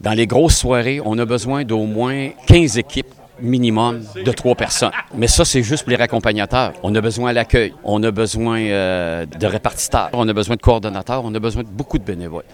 Dans les grosses soirées, on a besoin d'au moins 15 équipes minimum de trois personnes. Mais ça, c'est juste pour les raccompagnateurs. On a besoin d'accueil, on a besoin euh, de répartiteurs, on a besoin de coordonnateurs, on a besoin de beaucoup de bénévoles.